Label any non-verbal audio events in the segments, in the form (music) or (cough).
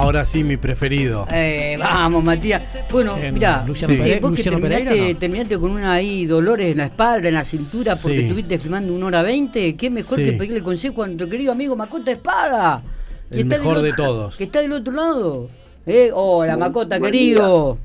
Ahora sí, mi preferido. Eh, vamos, Matías. Bueno, En mira, Luciano vos Pereira- que terminaste, Pereira, ¿no? terminaste con una ahí dolores en la espalda, en la cintura, porque Sí. estuviste filmando una hora veinte. ¿Qué mejor Sí. que pedirle consejo a nuestro querido amigo Macota Espada? El del mejor de otro- todos. Que está del otro lado. Eh, hola, Macota, buen querido.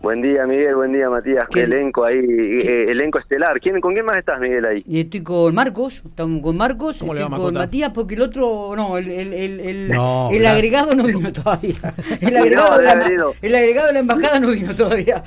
Buen día, Miguel. Buen día, Matías. ¿Qué- elenco ahí, qué- eh, elenco estelar. ¿Quién, ¿Con quién más estás, Miguel, ahí? Y estoy con Marcos, estamos con Marcos, ¿Cómo le estoy con Macota? Matías, porque el otro, no, el, el, el, el- No, el gracias. agregado no vino todavía. (laughs) El No, agregado, de la, el agregado de la embajada no vino todavía.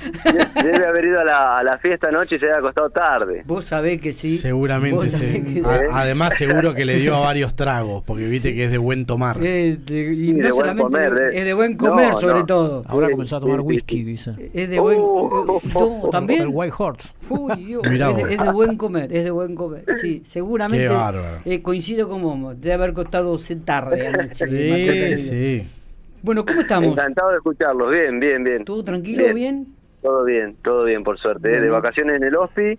Debe haber ido a la, a la fiesta anoche y se había acostado tarde. Vos sabés que sí. Seguramente sí. que además, seguro que le dio a varios tragos, porque viste que es de buen tomar. Este, y no solamente comer, de- es de buen comer no. sobre todo. Ahora Sí, comenzó a tomar whisky, sí. dice. Es de buen Oh. (laughs) eh, no, también. El White Horse. Uy, Dios, Mirá es, de, vos. es de buen comer, es de buen comer. Sí, seguramente. Qué eh, coincido con vos, debe haber costado ser tarde anoche. Sí, sí. Bueno, ¿cómo estamos? Encantado de escucharlos. Bien, bien, bien. ¿Todo tranquilo? ¿Bien? Todo bien, todo bien, por suerte. ¿eh? De vacaciones en el OSPI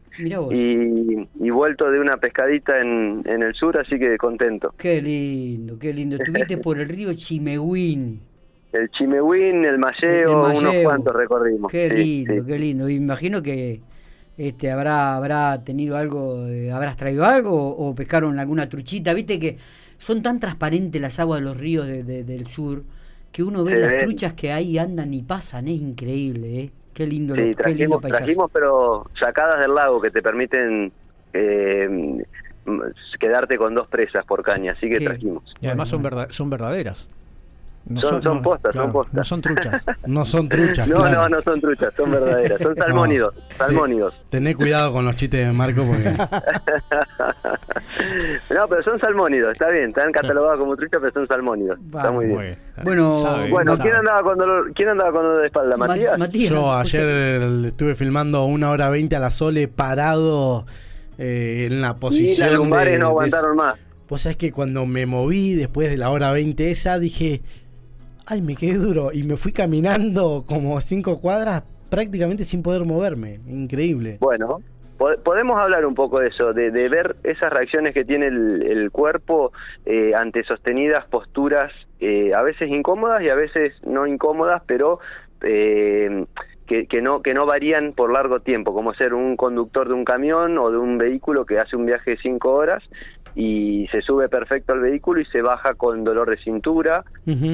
y vuelto de una pescadita en, en el sur, así que contento. Qué lindo, qué lindo. Estuviste por el río Chimehuín. El Chimehuín, el Malleo, unos cuantos recorrimos. Qué lindo, sí. qué lindo. Imagino que este habrá habrá tenido algo, eh, habrás traído algo o pescaron alguna truchita. Viste que son tan transparentes las aguas de los ríos de- de- del sur que uno ve Se las ven. truchas que ahí andan y pasan. Es increíble, ¿eh? Qué lindo, Sí, lo- qué lindo trajimos, paisaje. trajimos, pero sacadas del lago que te permiten eh, quedarte con dos presas por caña, así que trajimos. Y además son verdaderas. No Son- son postas, son postas. No son truchas. No (laughs) son truchas. No, claro. no, no son truchas, son verdaderas, son (laughs) salmónidos, salmónidos. Tené cuidado con los chistes de Marco porque (laughs) No, pero son salmónidos, está bien, están catalogados como truchas, pero son salmónidos. Está muy bien. Muy bien. Bueno, Sabe, Bueno. ¿quién andaba con dolor, quién andaba con dolor de espalda, Ma- Matías? Matías, yo o sea, ayer estuve filmando una hora veinte a la Sole parado eh, en la y posición las lumbares de- no de- aguantaron más. Vos sabés que cuando me moví después de la hora 20 esa, dije, ay, me quedé duro. Y me fui caminando como cinco cuadras prácticamente sin poder moverme. Increíble. Bueno, po- podemos hablar un poco de eso, de, de ver esas reacciones que tiene el, cuerpo eh, ante sostenidas posturas, eh, a veces incómodas y a veces no incómodas, pero eh, que no que no varían por largo tiempo, como ser un conductor de un camión o de un vehículo que hace un viaje de cinco horas y se sube perfecto al vehículo y se baja con dolor de cintura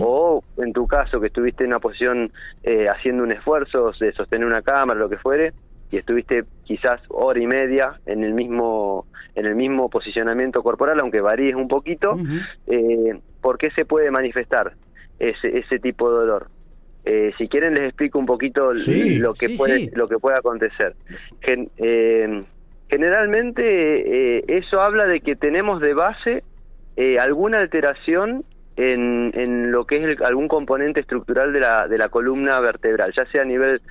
o en tu caso que estuviste en una posición eh, haciendo un esfuerzo de sostener una cámara lo que fuere y estuviste quizás hora y media en el mismo en el mismo posicionamiento corporal aunque varíes un poquito eh, ¿por qué se puede manifestar ese ese tipo de dolor? Eh, si quieren les explico un poquito Sí, lo que sí, puede sí. lo que puede acontecer. Gen- eh, generalmente eh, eso habla de que tenemos de base eh, alguna alteración en, en lo que es el- algún componente estructural de la, de la columna vertebral, ya sea a nivel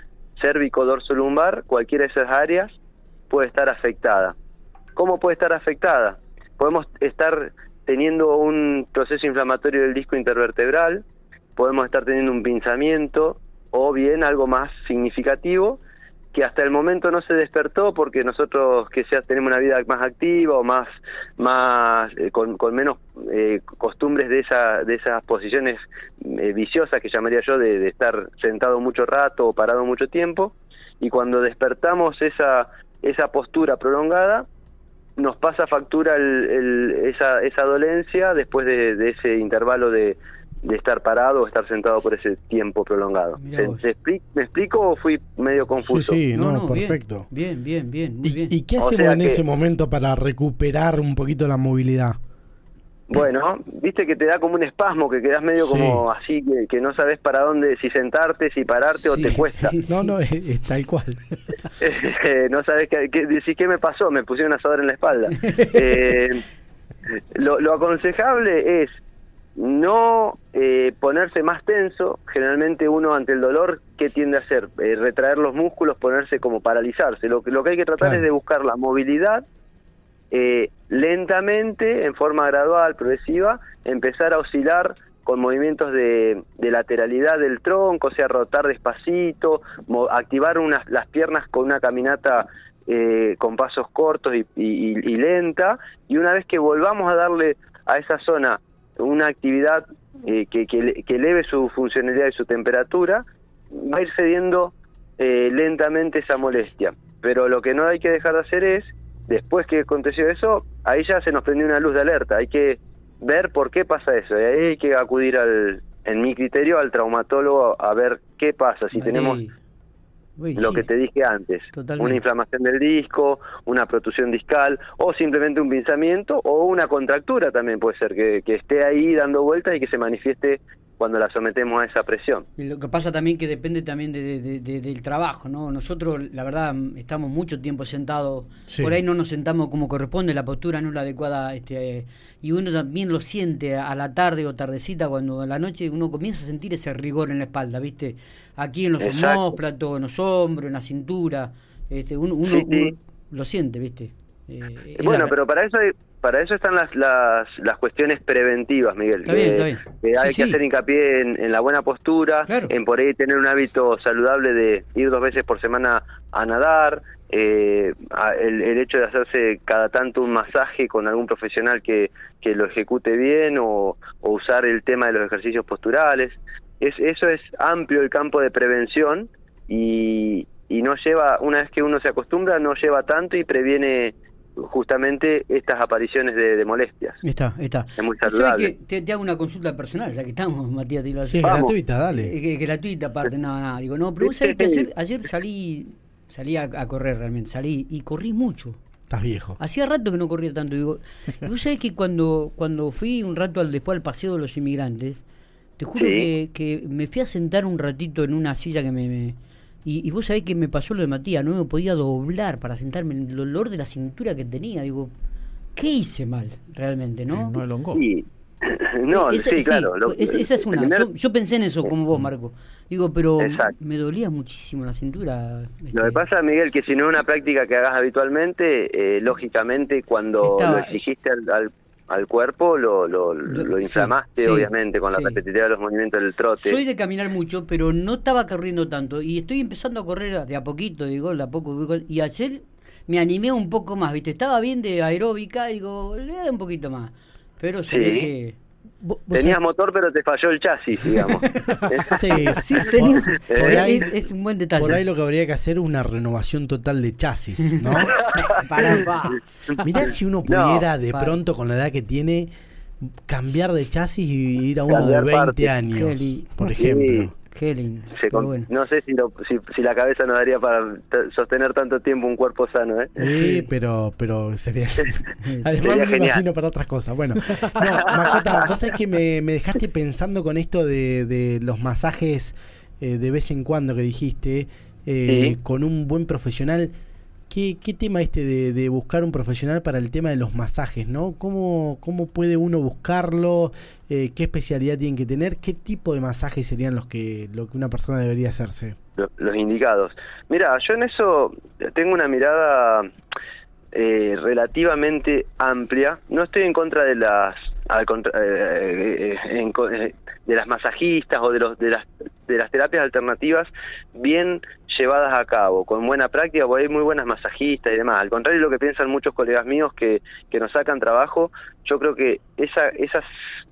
cérvico dorso lumbar, cualquiera de esas áreas puede estar afectada. ¿Cómo puede estar afectada? Podemos estar teniendo un proceso inflamatorio del disco intervertebral, podemos estar teniendo un pinzamiento o bien algo más significativo que hasta el momento no se despertó porque nosotros que sea tenemos una vida más activa o más más eh, con, menos eh, costumbres de esa de esas posiciones eh, viciosas que llamaría yo de, estar sentado mucho rato o parado mucho tiempo y cuando despertamos esa esa postura prolongada nos pasa factura el- el- esa, esa dolencia después de, de ese intervalo de, de estar parado o estar sentado por ese tiempo prolongado. Mirá ¿Se- vos. se expli- ¿Me explico o fui medio Sí, confuso? sí, no, bien, perfecto. Bien, bien, bien, muy bien. ¿Y, y qué O hacemos sea en que- ese momento para recuperar un poquito la movilidad? Bueno, viste que te da como un espasmo, que quedas medio Sí. como así, que, que no sabes para dónde, si sentarte, si pararte o Sí, te cuesta. sí, (laughs) sí. No, no, es, es tal cual. Eh, (laughs) no sabes qué, qué, decís, ¿qué me pasó? Me pusieron asador en la espalda. (laughs) Eh, lo, lo aconsejable es no eh, ponerse más tenso. Generalmente uno ante el dolor, ¿qué tiende a hacer? Eh, retraer los músculos, ponerse como paralizarse. Lo, que- lo que hay que tratar Claro. es de buscar la movilidad eh, lentamente, en forma gradual, progresiva, empezar a oscilar con movimientos de, de lateralidad del tronco, o sea, rotar despacito, mo- activar unas, las piernas con una caminata eh, con pasos cortos y, y- y lenta, y una vez que volvamos a darle a esa zona una actividad eh, que, que, que eleve su funcionalidad y su temperatura, va a ir cediendo eh, lentamente esa molestia. Pero lo que no hay que dejar de hacer es, después que aconteció eso, ahí ya se nos prendió una luz de alerta. Hay que ver por qué pasa eso. Y ahí hay que acudir al, en mi criterio, al traumatólogo a ver qué pasa. Si tenemos lo que te dije antes, una inflamación del disco, una protusión discal o simplemente un pinzamiento o una contractura también puede ser que, que esté ahí dando vueltas y que se manifieste cuando la sometemos a esa presión. Y lo que pasa también que depende también de, del trabajo, ¿no? Nosotros, la verdad, estamos mucho tiempo sentados, por ahí no nos sentamos como corresponde, la postura no es la adecuada, este, y uno también lo siente a la tarde o tardecita, cuando a la noche uno comienza a sentir ese rigor en la espalda, ¿viste? Aquí en los homóplatos, en los hombros, en la cintura, este, uno, uno, lo siente, ¿viste? Eh, bueno, pero para eso hay, para eso están las, las, las cuestiones preventivas, Miguel. que, hay que hacer hincapié en, la buena postura, en por ahí tener un hábito saludable de ir dos veces por semana a nadar, eh, el, el, hecho de hacerse cada tanto un masaje con algún profesional que, que lo ejecute bien o, o usar el tema de los ejercicios posturales. Es, eso es amplio el campo de prevención y, y no lleva, una vez que uno se acostumbra, no lleva tanto y previene justamente estas apariciones de, molestias. Está, está. Es muy saludable. Que te, hago una consulta personal, ya que estamos, Matías, te lo Sí, gratuita, dale. Eh, gratuita, aparte, nada, nada. Digo, no, pero vos sabés que ayer, ayer salí, salí a, correr realmente, salí y corrí mucho. Estás viejo. Hacía rato que no corría tanto. Digo, vos sabés que cuando, cuando fui un rato al después al paseo de los inmigrantes, te juro que, que me fui a sentar un ratito en una silla que me y, vos sabés que me pasó lo de Matías, no me podía doblar para sentarme, el dolor de la cintura que tenía. Digo, ¿qué hice mal realmente, no? No elongó. Sí. (laughs) No, sí, claro. esa es una. Yo, pensé en eso como vos, Marco. Digo, pero me dolía muchísimo la cintura. Lo que este. pasa, Miguel, que si no es una práctica que hagas habitualmente, eh, lógicamente cuando lo exigiste al al cuerpo lo, lo, lo inflamaste, obviamente, con la repetitividad de los movimientos del trote. Soy de caminar mucho, pero no estaba corriendo tanto. Y estoy empezando a correr de a poquito, digo, de a poco. Y ayer me animé un poco más, ¿viste? Estaba bien de aeróbica, digo, le da un poquito más. Pero se ve que Tenías motor, pero te falló el chasis, digamos. (laughs) sí, (laughs) sí, (laughs) señor. es, un buen detalle. Por ahí lo que habría que hacer es una renovación total de chasis, ¿no? para, Mirá si uno pudiera de pronto, con la edad que tiene, cambiar de chasis y ir a uno de 20 años, por ejemplo. Qué lindo. No sé si, si, la cabeza no daría para sostener tanto tiempo un cuerpo sano, ¿eh? Sí, pero, pero sería. (laughs) (laughs) Además, me imagino para otras cosas. Bueno, no, Macota, (laughs) vos sabés que me, me dejaste pensando con esto de, de los masajes eh, de vez en cuando que dijiste, eh, con un buen profesional. ¿Qué, qué tema este de, de, buscar un profesional para el tema de los masajes, ¿no? ¿Cómo, cómo puede uno buscarlo? Eh, ¿Qué especialidad tienen que tener? ¿Qué tipo de masajes serían los que, lo que una persona debería hacerse? Los indicados. Mira, yo en eso tengo una mirada eh, relativamente amplia. No estoy en contra de las al eh, eh, de las masajistas o de los de las de las terapias alternativas bien llevadas a cabo, con buena práctica, porque hay muy buenas masajistas y demás. Al contrario de lo que piensan muchos colegas míos que, que nos sacan trabajo, yo creo que esa, esa,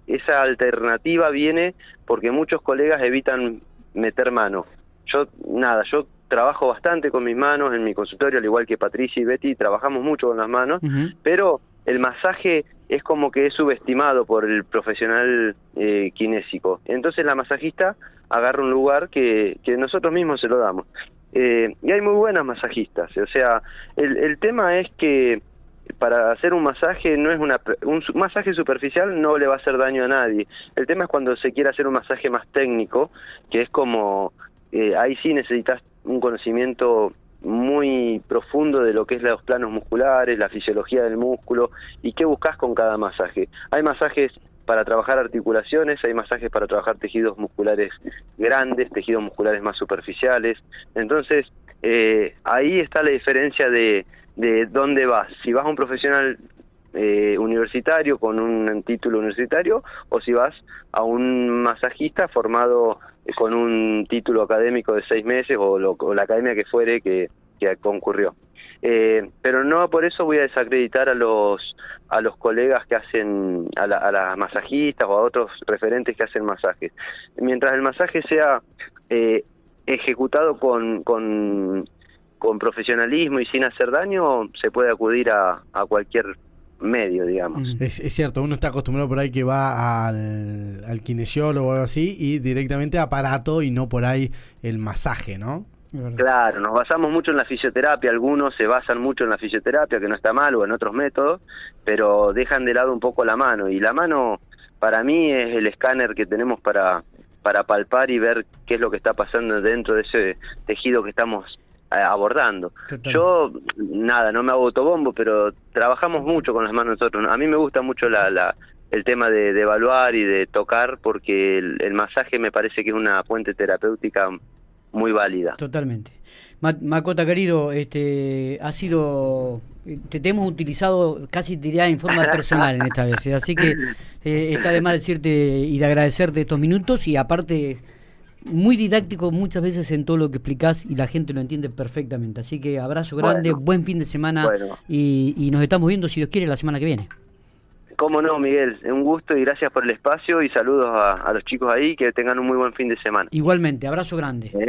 esa alternativa viene porque muchos colegas evitan meter mano. Yo, nada, yo trabajo bastante con mis manos en mi consultorio, al igual que Patricia y Betty, trabajamos mucho con las manos, pero el masaje es como que es subestimado por el profesional eh, kinésico. Entonces la masajista agarra un lugar que, que nosotros mismos se lo damos. Eh, y hay muy buenas masajistas, o sea, el, el tema es que para hacer un masaje no es una un masaje superficial no le va a hacer daño a nadie. El tema es cuando se quiere hacer un masaje más técnico, que es como eh, ahí sí necesitas un conocimiento muy profundo de lo que es los planos musculares, la fisiología del músculo y qué buscas con cada masaje. Hay masajes para trabajar articulaciones, hay masajes para trabajar tejidos musculares grandes, tejidos musculares más superficiales. Entonces, eh, ahí está la diferencia de, de dónde vas. Si vas a un profesional eh, universitario con un título universitario o si vas a un masajista formado con un título académico de seis meses o, la academia que fuere que, que concurrió. Eh, pero no por eso voy a desacreditar a los a los colegas que hacen a, la, a las masajistas o a otros referentes que hacen masajes mientras el masaje sea eh, ejecutado con, con, con profesionalismo y sin hacer daño se puede acudir a, a cualquier medio, digamos. Es, es, cierto, uno está acostumbrado por ahí que va al, al kinesiólogo o algo así y directamente aparato y no por ahí el masaje, ¿no? Claro, nos basamos mucho en la fisioterapia, algunos se basan mucho en la fisioterapia, que no está mal, o en otros métodos, pero dejan de lado un poco la mano, y la mano para mí es el escáner que tenemos para, para palpar y ver qué es lo que está pasando dentro de ese tejido que estamos eh, abordando. Total. Yo, nada, no me hago autobombo, pero trabajamos mucho con las manos nosotros. A mí me gusta mucho la, la el tema de, de, evaluar y de tocar, porque el, el masaje me parece que es una fuente terapéutica muy válida. Totalmente. Macota querido, este ha sido te, te, hemos utilizado casi diría en forma personal en esta vez, así que eh, está de más decirte y de agradecerte estos minutos y aparte muy didáctico muchas veces en todo lo que explicás y la gente lo entiende perfectamente. Así que abrazo grande, bueno, buen fin de semana bueno. y, y nos estamos viendo si Dios quiere la semana que viene. Cómo no, Miguel, un gusto y gracias por el espacio y saludos a, a, los chicos ahí, que tengan un muy buen fin de semana. Igualmente, abrazo grande.